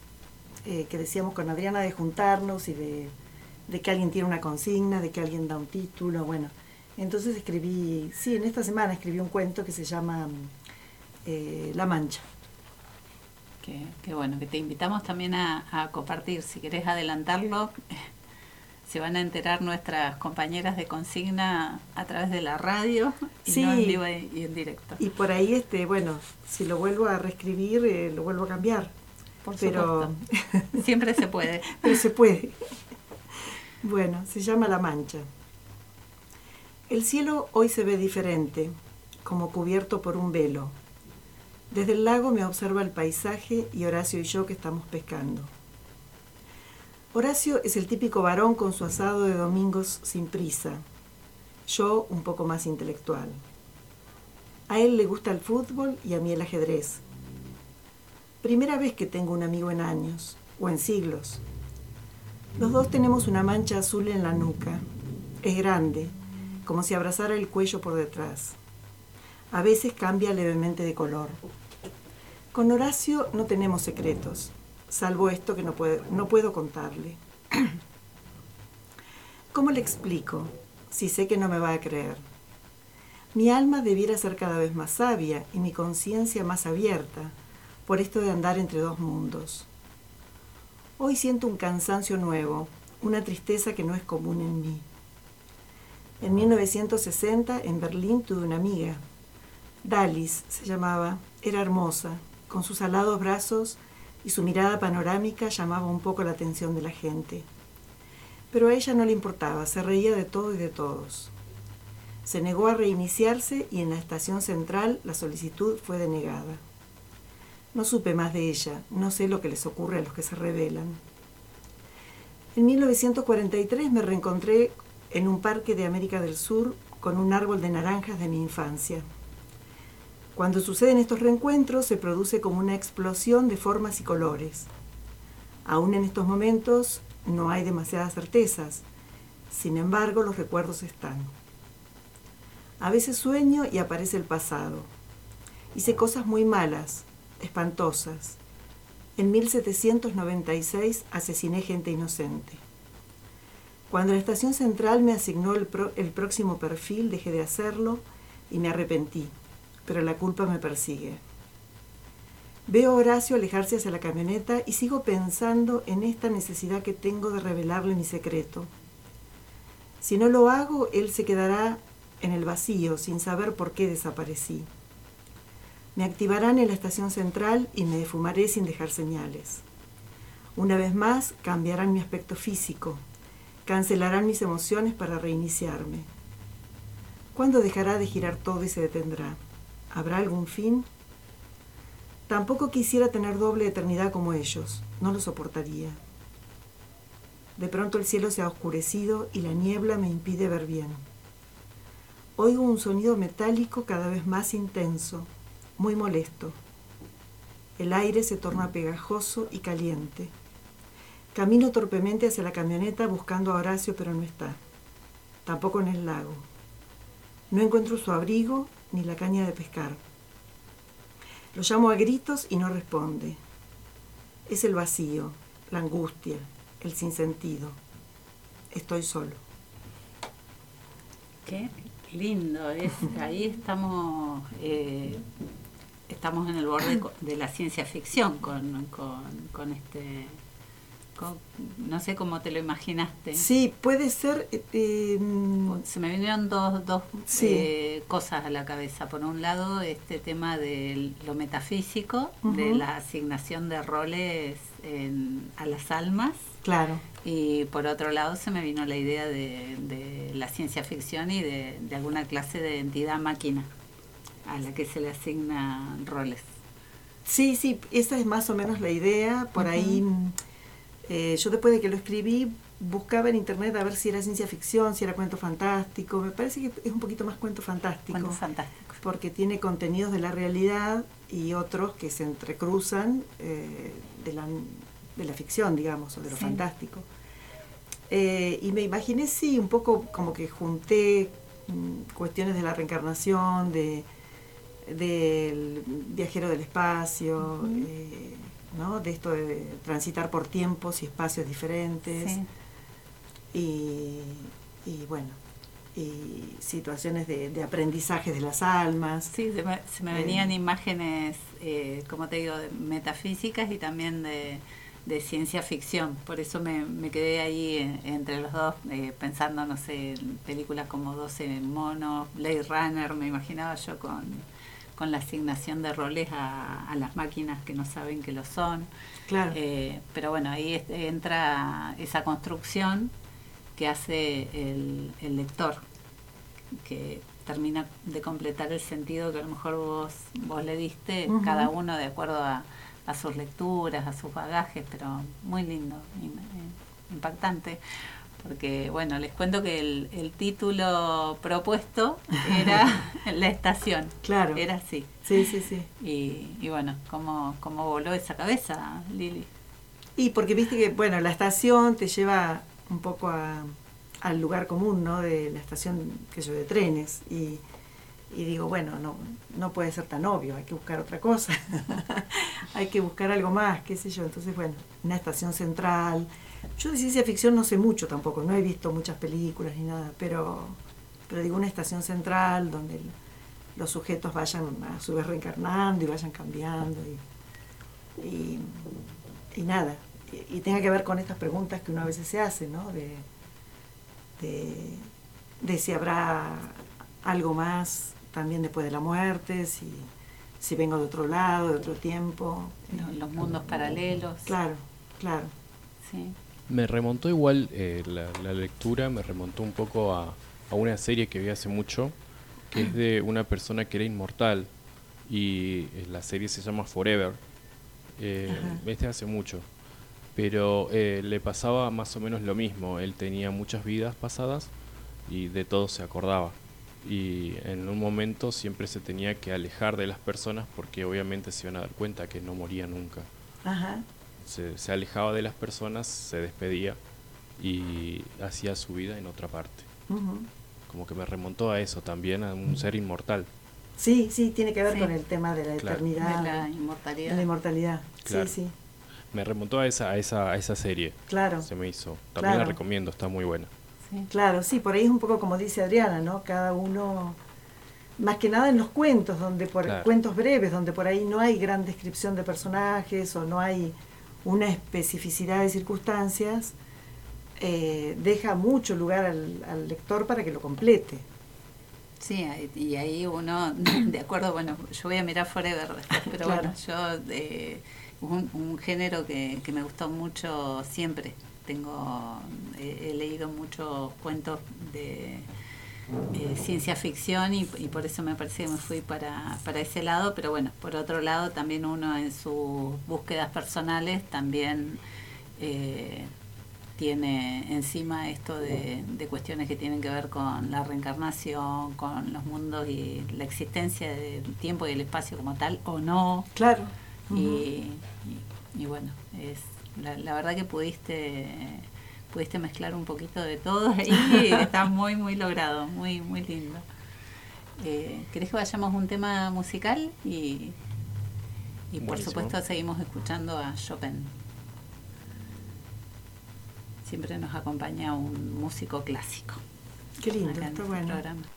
eh, que decíamos con Adriana de juntarnos y de que alguien tiene una consigna, de que alguien da un título, bueno. Entonces escribí, sí, en esta semana escribí un cuento que se llama La Mancha. Qué, bueno, que te invitamos también a, compartir, si querés adelantarlo, se van a enterar nuestras compañeras de consigna a través de la radio y en vivo y en directo. Y por ahí, este, bueno, si lo vuelvo a reescribir, eh, lo vuelvo a cambiar. Por pero siempre se puede. pero se puede. Bueno, se llama La Mancha. El cielo hoy se ve diferente, como cubierto por un velo. Desde el lago me observa el paisaje y Horacio y yo que estamos pescando. Horacio es el típico varón con su asado de domingos sin prisa. Yo un poco más intelectual. A él le gusta el fútbol y a mí el ajedrez. Primera vez que tengo un amigo en años, o en siglos. Los dos tenemos una mancha azul en la nuca. Es grande, como si abrazara el cuello por detrás. A veces cambia levemente de color. Con Horacio no tenemos secretos, salvo esto que no puedo, no puedo contarle. ¿Cómo le explico si sé que no me va a creer? Mi alma debiera ser cada vez más sabia y mi conciencia más abierta por esto de andar entre dos mundos. Hoy siento un cansancio nuevo, una tristeza que no es común en mí. En 1960, en Berlín, tuve una amiga. Dalis se llamaba, era hermosa, con sus alados brazos y su mirada panorámica llamaba un poco la atención de la gente. Pero a ella no le importaba, se reía de todo y de todos. Se negó a reiniciarse y en la estación central la solicitud fue denegada. No supe más de ella, no sé lo que les ocurre a los que se rebelan. En 1943 me reencontré en un parque de América del Sur con un árbol de naranjas de mi infancia. Cuando suceden estos reencuentros se produce como una explosión de formas y colores. Aún en estos momentos no hay demasiadas certezas, sin embargo los recuerdos están. A veces sueño y aparece el pasado. Hice cosas muy malas, espantosas. En 1796 asesiné gente inocente. Cuando la estación central me asignó el, el, próximo perfil, dejé de hacerlo y me arrepentí, pero la culpa me persigue. Veo a Horacio alejarse hacia la camioneta y sigo pensando en esta necesidad que tengo de revelarle mi secreto. Si no lo hago, él se quedará en el vacío sin saber por qué desaparecí. Me activarán en la estación central y me defumaré sin dejar señales. Una vez más, cambiarán mi aspecto físico, cancelarán mis emociones para reiniciarme. ¿Cuándo dejará de girar todo y se detendrá? ¿Habrá algún fin? Tampoco quisiera tener doble eternidad como ellos, no lo soportaría. De pronto el cielo se ha oscurecido y la niebla me impide ver bien. Oigo un sonido metálico cada vez más intenso, muy molesto. El aire se torna pegajoso y caliente. Camino torpemente hacia la camioneta buscando a Horacio, pero no está. Tampoco en el lago. No encuentro su abrigo ni la caña de pescar. Lo llamo a gritos y no responde. Es el vacío, la angustia, el sinsentido. Estoy solo. Qué lindo, es, ahí estamos eh, estamos en el borde de la ciencia ficción con, con este no sé cómo te lo imaginaste. Sí, puede ser... Eh, em, Se me vinieron dos, dos eh, cosas a la cabeza. Por un lado, este tema de lo metafísico, de la asignación de roles a las almas. Claro. Y por otro lado, se me vino la idea de, la ciencia ficción y de, alguna clase de entidad máquina a la que se le asignan roles. Sí, sí, esa es más o menos la idea. Por ahí eh, yo después de que lo escribí buscaba en internet a ver si era ciencia ficción, si era cuento fantástico. Me parece que es un poquito más cuento fantástico. Cuento fantástico. Porque tiene contenidos de la realidad y otros que se entrecruzan eh, de, la, de la ficción, digamos, o de lo fantástico. Eh, y me imaginé, sí, un poco como que junté mm, cuestiones de la reencarnación, de del viajero del espacio, de esto de transitar por tiempos y espacios diferentes. Y, bueno, y situaciones de, aprendizaje de las almas. Sí, se me, eh, venían imágenes, eh, como te digo, metafísicas y también de, ciencia ficción. Por eso me, quedé ahí eh, entre los dos pensando, no sé, en películas como 12 monos, Blade Runner, me imaginaba yo con con la asignación de roles a, las máquinas que no saben que lo son. Claro. Eh, pero bueno, ahí entra esa construcción que hace el, lector, que termina de completar el sentido que a lo mejor vos, vos le diste, cada uno de acuerdo a, a, sus lecturas, a sus bagajes, pero muy lindo, impactante porque bueno, les cuento que el, título propuesto era La Estación. Claro. Era así. Sí, sí, sí. Y, bueno, ¿cómo, ¿cómo voló esa cabeza, Lili? Y porque viste que, bueno, la estación te lleva un poco al lugar común, ¿no? De la estación, que yo, de trenes. Y, y digo, bueno, no, no puede ser tan obvio, hay que buscar otra cosa, hay que buscar algo más, qué sé yo. Entonces, bueno, una estación central. Yo de ciencia ficción no sé mucho tampoco, no he visto muchas películas ni nada, pero, pero digo una estación central donde los sujetos vayan a su vez reencarnando y vayan cambiando y, y, nada, y, tenga que ver con estas preguntas que uno a veces se hace, ¿no? De, de, de si habrá algo más también después de la muerte, si, si vengo de otro lado, de otro tiempo. Los, mundos paralelos. Claro, claro. Sí. Me remontó igual eh, la, lectura, me remontó un poco a, a, una serie que vi hace mucho, que es de una persona que era inmortal y eh, la serie se llama Forever. Eh, este hace mucho, pero eh, le pasaba más o menos lo mismo. Él tenía muchas vidas pasadas y de todo se acordaba y en un momento siempre se tenía que alejar de las personas porque obviamente se iban a dar cuenta que no moría nunca. Se, alejaba de las personas, se despedía y hacía su vida en otra parte. Como que me remontó a eso también, a un ser inmortal. Sí, sí, tiene que ver con el tema de la eternidad. De la inmortalidad. la inmortalidad, sí, sí. Me remontó a esa, a esa, a esa serie. Claro. Se me hizo. También la recomiendo, está muy buena. Claro, sí, por ahí es un poco como dice Adriana, ¿no? Cada uno, más que nada en los cuentos, donde por cuentos breves, donde por ahí no hay gran descripción de personajes o no hay una especificidad de circunstancias, eh, deja mucho lugar al, lector para que lo complete. Sí, y ahí uno, de acuerdo, bueno, yo voy a mirar Forever después, pero bueno, yo, eh, un, un género que, que me gustó mucho siempre, tengo he, leído muchos cuentos de eh, ciencia ficción y, por eso me parece que me fui para, para ese lado, pero bueno, por otro lado también uno en sus búsquedas personales también eh, tiene encima esto de, cuestiones que tienen que ver con la reencarnación, con los mundos y la existencia del tiempo y el espacio como tal, o no. Claro. y, y, bueno, es la, verdad que pudiste pudiste mezclar un poquito de todo y está muy, muy logrado, muy, muy lindo. Eh, ¿Querés que vayamos a un tema musical? Y, y por supuesto seguimos escuchando a Chopin. Siempre nos acompaña un músico clásico. Qué lindo, está bueno. Programa.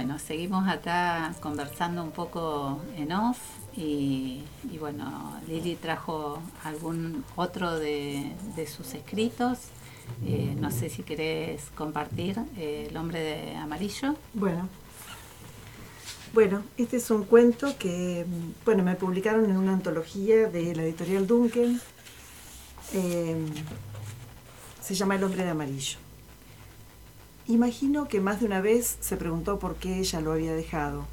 Bueno, seguimos acá conversando un poco en off y, bueno, Lili trajo algún otro de, sus escritos. Eh, no sé si querés compartir eh, El hombre de amarillo. Bueno. Bueno, este es un cuento que, bueno, me publicaron en una antología de la editorial Duncan. Eh, se llama El hombre de amarillo. Imagino que más de una vez se preguntó por qué ella lo había dejado.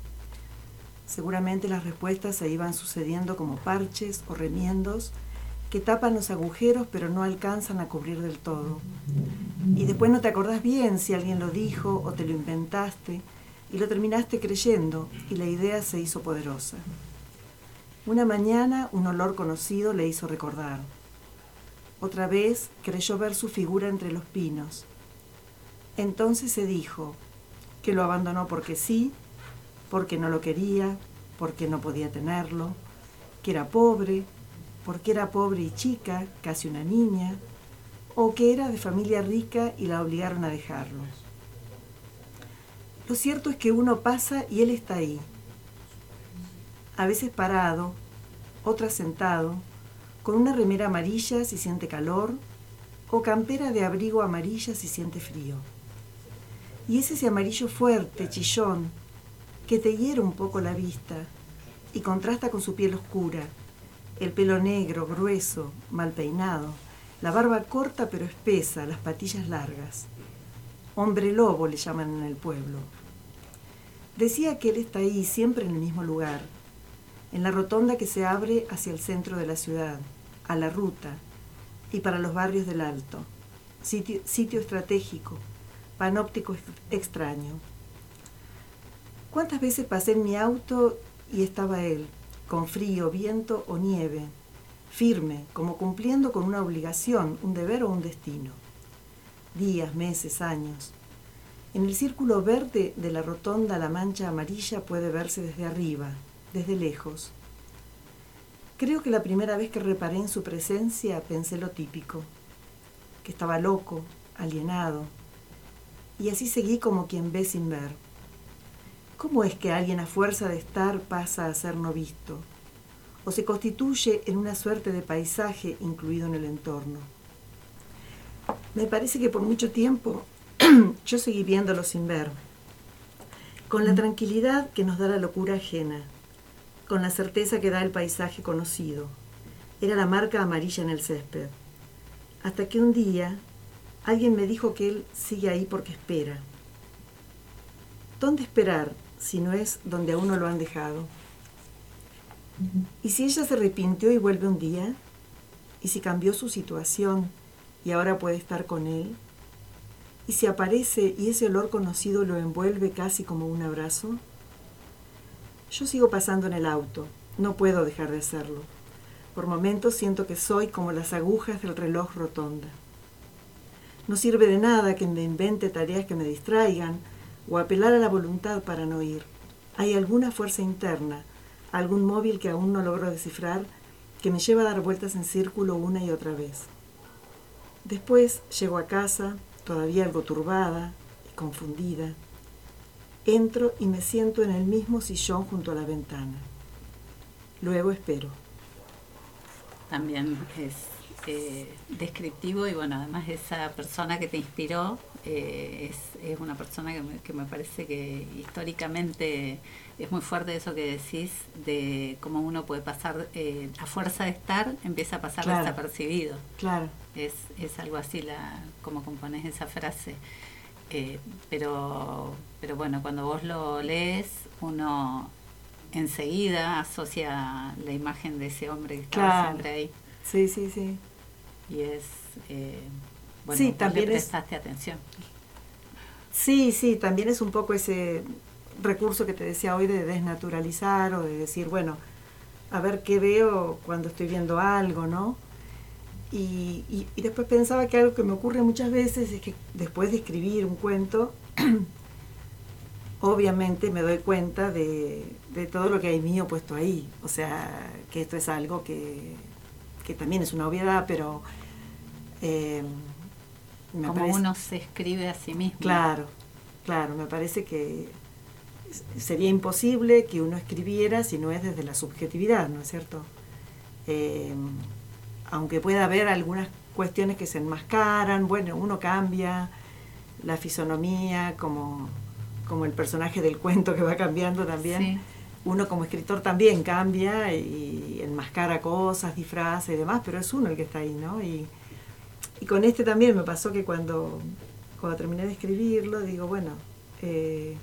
Seguramente las respuestas se iban sucediendo como parches o remiendos que tapan los agujeros pero no alcanzan a cubrir del todo. Y después no te acordás bien si alguien lo dijo o te lo inventaste y lo terminaste creyendo y la idea se hizo poderosa. Una mañana un olor conocido le hizo recordar. Otra vez creyó ver su figura entre los pinos entonces se dijo que lo abandonó porque sí, porque no lo quería, porque no podía tenerlo, que era pobre, porque era pobre y chica, casi una niña, o que era de familia rica y la obligaron a dejarlo. Lo cierto es que uno pasa y él está ahí, a veces parado, otras sentado, con una remera amarilla si siente calor, o campera de abrigo amarilla si siente frío. Y es ese amarillo fuerte, chillón, que te hiera un poco la vista y contrasta con su piel oscura, el pelo negro, grueso, mal peinado, la barba corta pero espesa, las patillas largas. Hombre lobo le llaman en el pueblo. Decía que él está ahí, siempre en el mismo lugar, en la rotonda que se abre hacia el centro de la ciudad, a la ruta y para los barrios del Alto. Sitio, sitio estratégico, panóptico extraño. ¿Cuántas veces pasé en mi auto y estaba él, con frío, viento o nieve, firme, como cumpliendo con una obligación, un deber o un destino? Días, meses, años. En el círculo verde de la rotonda la mancha amarilla puede verse desde arriba, desde lejos. Creo que la primera vez que reparé en su presencia pensé lo típico, que estaba loco, alienado, y así seguí como quien ve sin ver. ¿Cómo es que alguien a fuerza de estar pasa a ser no visto? ¿O se constituye en una suerte de paisaje incluido en el entorno? Me parece que por mucho tiempo yo seguí viéndolo sin ver, con la tranquilidad que nos da la locura ajena, con la certeza que da el paisaje conocido. Era la marca amarilla en el césped. Hasta que un día, Alguien me dijo que él sigue ahí porque espera. ¿Dónde esperar si no es donde a uno lo han dejado? ¿Y si ella se arrepintió y vuelve un día? ¿Y si cambió su situación y ahora puede estar con él? ¿Y si aparece y ese olor conocido lo envuelve casi como un abrazo? Yo sigo pasando en el auto, no puedo dejar de hacerlo. Por momentos siento que soy como las agujas del reloj rotonda. No sirve de nada que me invente tareas que me distraigan o apelar a la voluntad para no ir. Hay alguna fuerza interna, algún móvil que aún no logro descifrar, que me lleva a dar vueltas en círculo una y otra vez. Después llego a casa, todavía algo turbada y confundida. Entro y me siento en el mismo sillón junto a la ventana. Luego espero. También es eh, descriptivo y bueno, además esa persona que te inspiró eh, es, una persona que me, parece que históricamente es muy fuerte eso que decís de cómo uno puede pasar, eh, a fuerza de estar, empieza a pasar desapercibido. Claro. Es, es algo así la, como compones esa frase. pero, pero bueno, cuando vos lo lees, uno enseguida asocia la imagen de ese hombre que estaba siempre ahí. Sí, sí, sí y es, eh, bueno, sí, también prestaste atención. Sí, sí, también es un poco ese recurso que te decía hoy de desnaturalizar o de decir, bueno, a ver qué veo cuando estoy viendo algo, ¿no? Y, y, después pensaba que algo que me ocurre muchas veces es que después de escribir un cuento, obviamente me doy cuenta de, de, todo lo que hay mío puesto ahí. O sea, que esto es algo que, que también es una obviedad, pero... Eh, Como uno se escribe a sí mismo. Claro, claro, me parece que, sería imposible que uno escribiera si no es desde la subjetividad, ¿no es cierto? Eh, aunque pueda haber algunas cuestiones que se enmascaran, bueno, uno cambia la fisonomía, como, como el personaje del cuento que va cambiando también. Uno como escritor también cambia y enmascara cosas, disfraza y demás, pero es uno el que está ahí, ¿no? Y, y con este también me pasó que cuando, cuando terminé de escribirlo, digo, bueno, eh,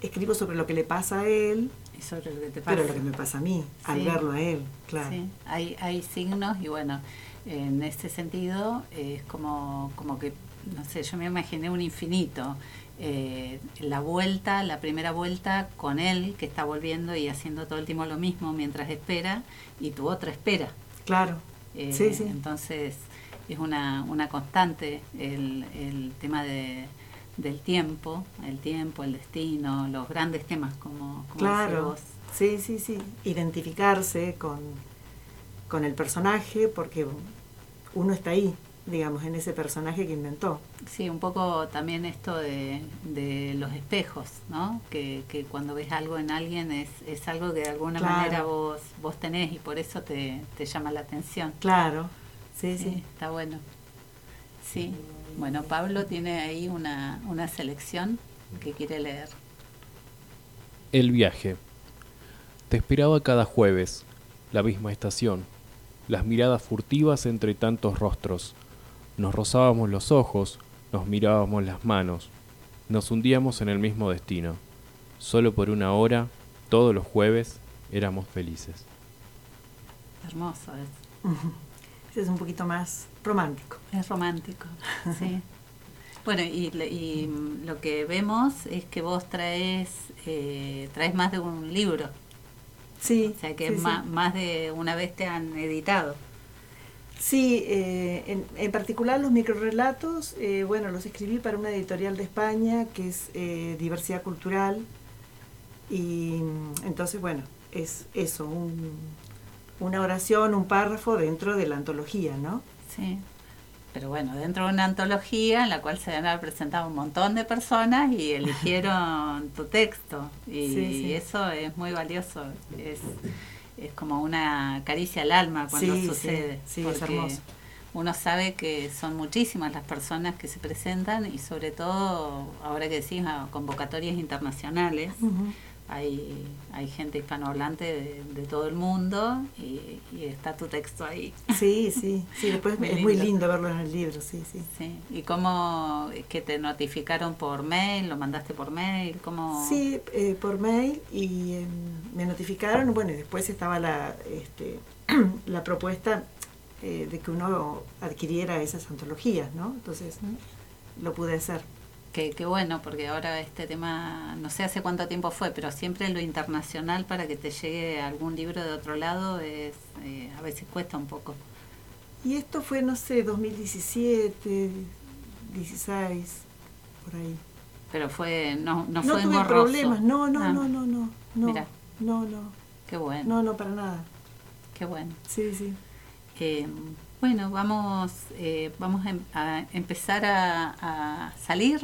escribo sobre lo que le pasa a él, y sobre lo que te pasa. pero lo que me pasa a mí, al verlo a él, claro. Sí. Hay, hay signos y bueno, en ese sentido es como, como que, no sé, yo me imaginé un infinito. Eh, la vuelta, la primera vuelta con él, que está volviendo y haciendo todo el tiempo lo mismo mientras espera, y tu otra espera. Claro. Eh, sí, sí. Entonces es una, una constante el, el tema de, del tiempo, el tiempo, el destino, los grandes temas como, como claro. Vos. Sí, sí, sí. Identificarse con, con el personaje porque uno está ahí, digamos, en ese personaje que inventó. Sí, un poco también esto de, de los espejos, ¿no? Que, que, cuando ves algo en alguien es, es algo que de alguna manera vos, vos tenés y por eso te, te llama la atención. Claro, sí, sí. sí. Está bueno. Sí. Bueno, Pablo tiene ahí una, una selección que quiere leer. El viaje. Te esperaba cada jueves, la misma estación, las miradas furtivas entre tantos rostros. Nos rozábamos los ojos, nos mirábamos las manos, nos hundíamos en el mismo destino. Solo por una hora, todos los jueves, éramos felices. Hermoso es. Ese es un poquito más romántico. Es romántico, sí. Bueno, y, y, lo que vemos es que vos traes, eh, traes más de un libro. Sí. O sea que más, más, de una vez te han editado. Sí, eh, en, en, particular los microrelatos, eh, bueno, los escribí para una editorial de España que es eh, Diversidad Cultural. Y entonces, bueno, es eso, un, una oración, un párrafo dentro de la antología, ¿no? Sí. Pero bueno, dentro de una antología en la cual se van a presentado un montón de personas y eligieron tu texto. Y, eso es muy valioso. Es, es como una caricia al alma cuando sucede. Sí, es hermoso. Uno sabe que son muchísimas las personas que se presentan y sobre todo, ahora que decís, convocatorias internacionales hay, hay gente hispanohablante de, todo el mundo y, está tu texto ahí. Sí, sí, sí, después es muy lindo verlo en el libro, sí, sí. sí. ¿Y cómo que te notificaron por mail? ¿Lo mandaste por mail? ¿Cómo? Sí, eh, por mail y eh, me notificaron, bueno, y después estaba la, este, la propuesta eh, de que uno adquiriera esas antologías, ¿no? Entonces lo pude hacer. Qué, bueno, porque ahora este tema, no sé hace cuánto tiempo fue, pero siempre lo internacional para que te llegue algún libro de otro lado es eh, a veces cuesta un poco. Y esto fue, no sé, 2017, 16, por ahí. Pero fue, no, no, no fue tuve problemas, no, no, ah. no, no, no, no, no, no. Qué bueno. No, no, para nada. Qué bueno. Sí, sí. Eh, bueno, vamos, eh, vamos em, a, empezar a, salir,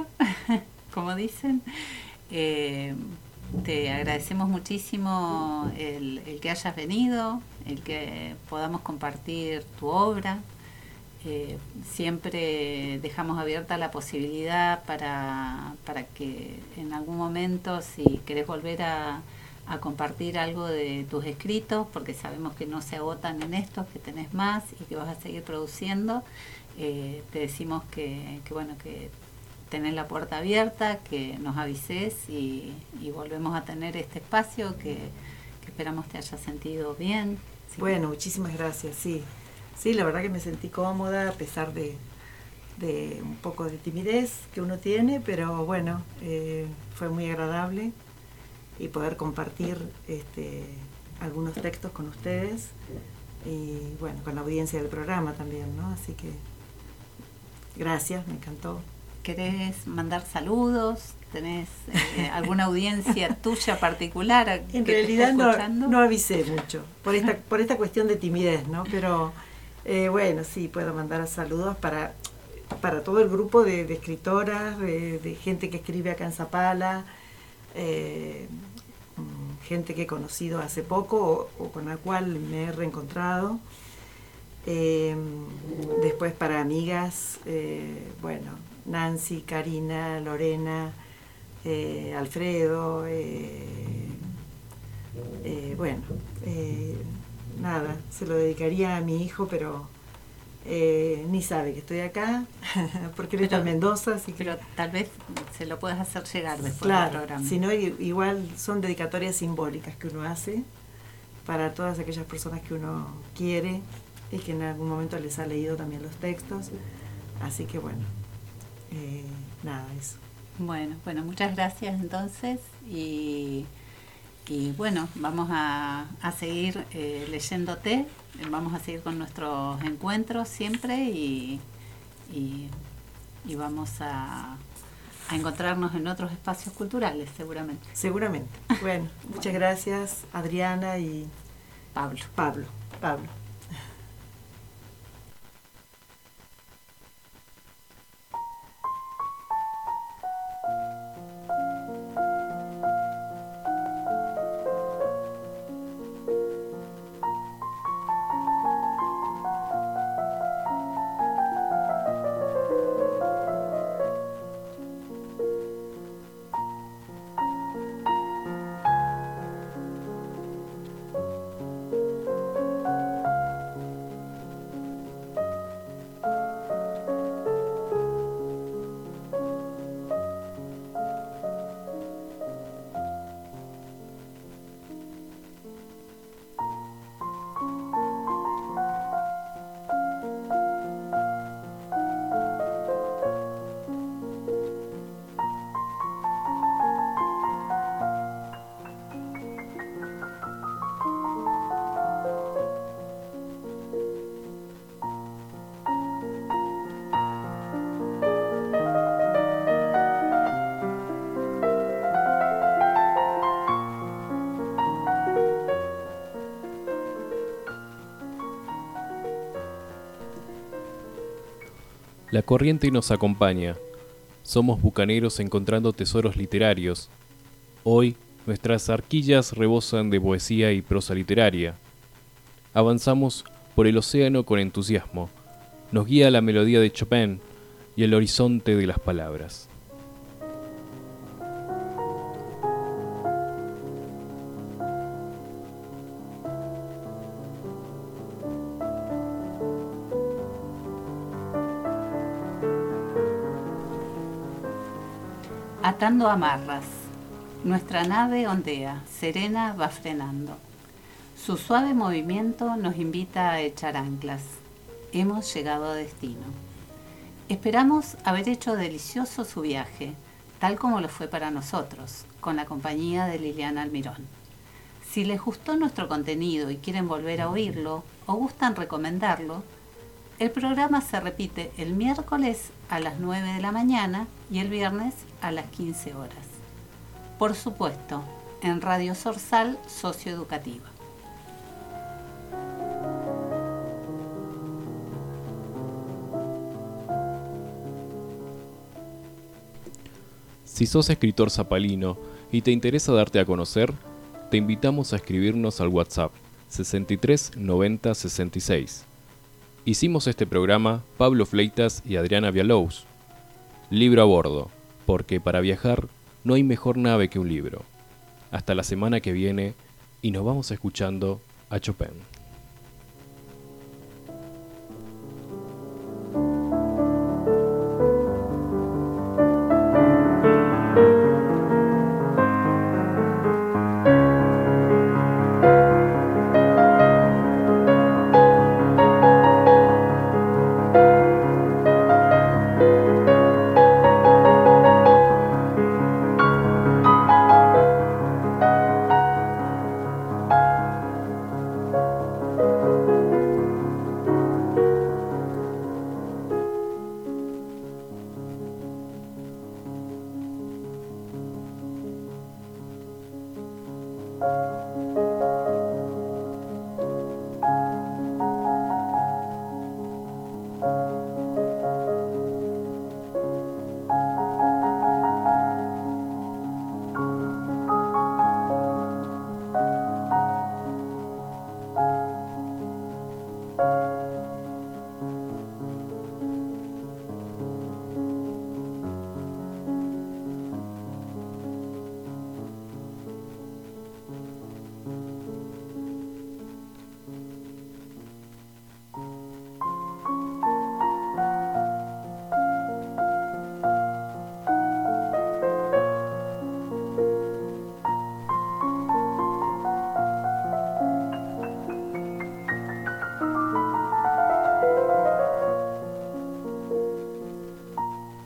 como dicen. Eh, te agradecemos muchísimo el, que hayas venido, el que podamos compartir tu obra. Eh, siempre dejamos abierta la posibilidad para, para que en algún momento, si querés volver a, a compartir algo de tus escritos, porque sabemos que no se agotan en estos, que tenés más y que vas a seguir produciendo. Eh, te decimos que, que, bueno, que tenés la puerta abierta, que nos avises y, volvemos a tener este espacio que, esperamos te haya sentido bien. Bueno, muchísimas gracias, sí. Sí, la verdad que me sentí cómoda a pesar de, de un poco de timidez que uno tiene, pero bueno, eh, fue muy agradable y poder compartir este, algunos textos con ustedes y bueno, con la audiencia del programa también, ¿no? Así que gracias, me encantó. ¿Querés mandar saludos? ¿Tenés eh, alguna audiencia tuya particular? En realidad no, no, avisé mucho, por esta, por esta cuestión de timidez, ¿no? Pero eh, bueno, sí, puedo mandar saludos para, para todo el grupo de, escritoras, de, de, gente que escribe acá en Zapala, eh, gente que he conocido hace poco o, con la cual me he reencontrado. Eh, después para amigas, bueno, Nancy, Karina, Lorena, Alfredo, bueno, nada, se lo dedicaría a mi hijo, pero eh, ni sabe que estoy acá, porque él está en Mendoza. Así pero tal vez se lo puedas hacer llegar después claro, del programa. Si no, igual son dedicatorias simbólicas que uno hace para todas aquellas personas que uno quiere y que en algún momento les ha leído también los textos. Así que bueno, eh, nada, eso. Bueno, bueno, muchas gracias entonces y, y bueno, vamos a, a seguir eh, leyéndote vamos a seguir con nuestros encuentros siempre y, y, vamos a, a, encontrarnos en otros espacios culturales, seguramente. Seguramente. Bueno, muchas gracias Adriana y Pablo. Pablo. Pablo. La corriente nos acompaña. Somos bucaneros encontrando tesoros literarios. Hoy nuestras arquillas rebosan de poesía y prosa literaria. Avanzamos por el océano con entusiasmo. Nos guía la melodía de Chopin y el horizonte de las palabras. Atando amarras. Nuestra nave ondea, serena va frenando. Su suave movimiento nos invita a echar anclas. Hemos llegado a destino. Esperamos haber hecho delicioso su viaje, tal como lo fue para nosotros, con la compañía de Liliana Almirón. Si les gustó nuestro contenido y quieren volver a oírlo o gustan recomendarlo, el programa se repite el miércoles a las 9 de la mañana y el viernes a las 15 horas. Por supuesto, en Radio Sorsal Socioeducativa. Si sos escritor zapalino y te interesa darte a conocer, te invitamos a escribirnos al WhatsApp 63 90 66 Hicimos este programa Pablo Fleitas y Adriana Vialous. Libro a bordo, porque para viajar no hay mejor nave que un libro. Hasta la semana que viene y nos vamos escuchando a Chopin.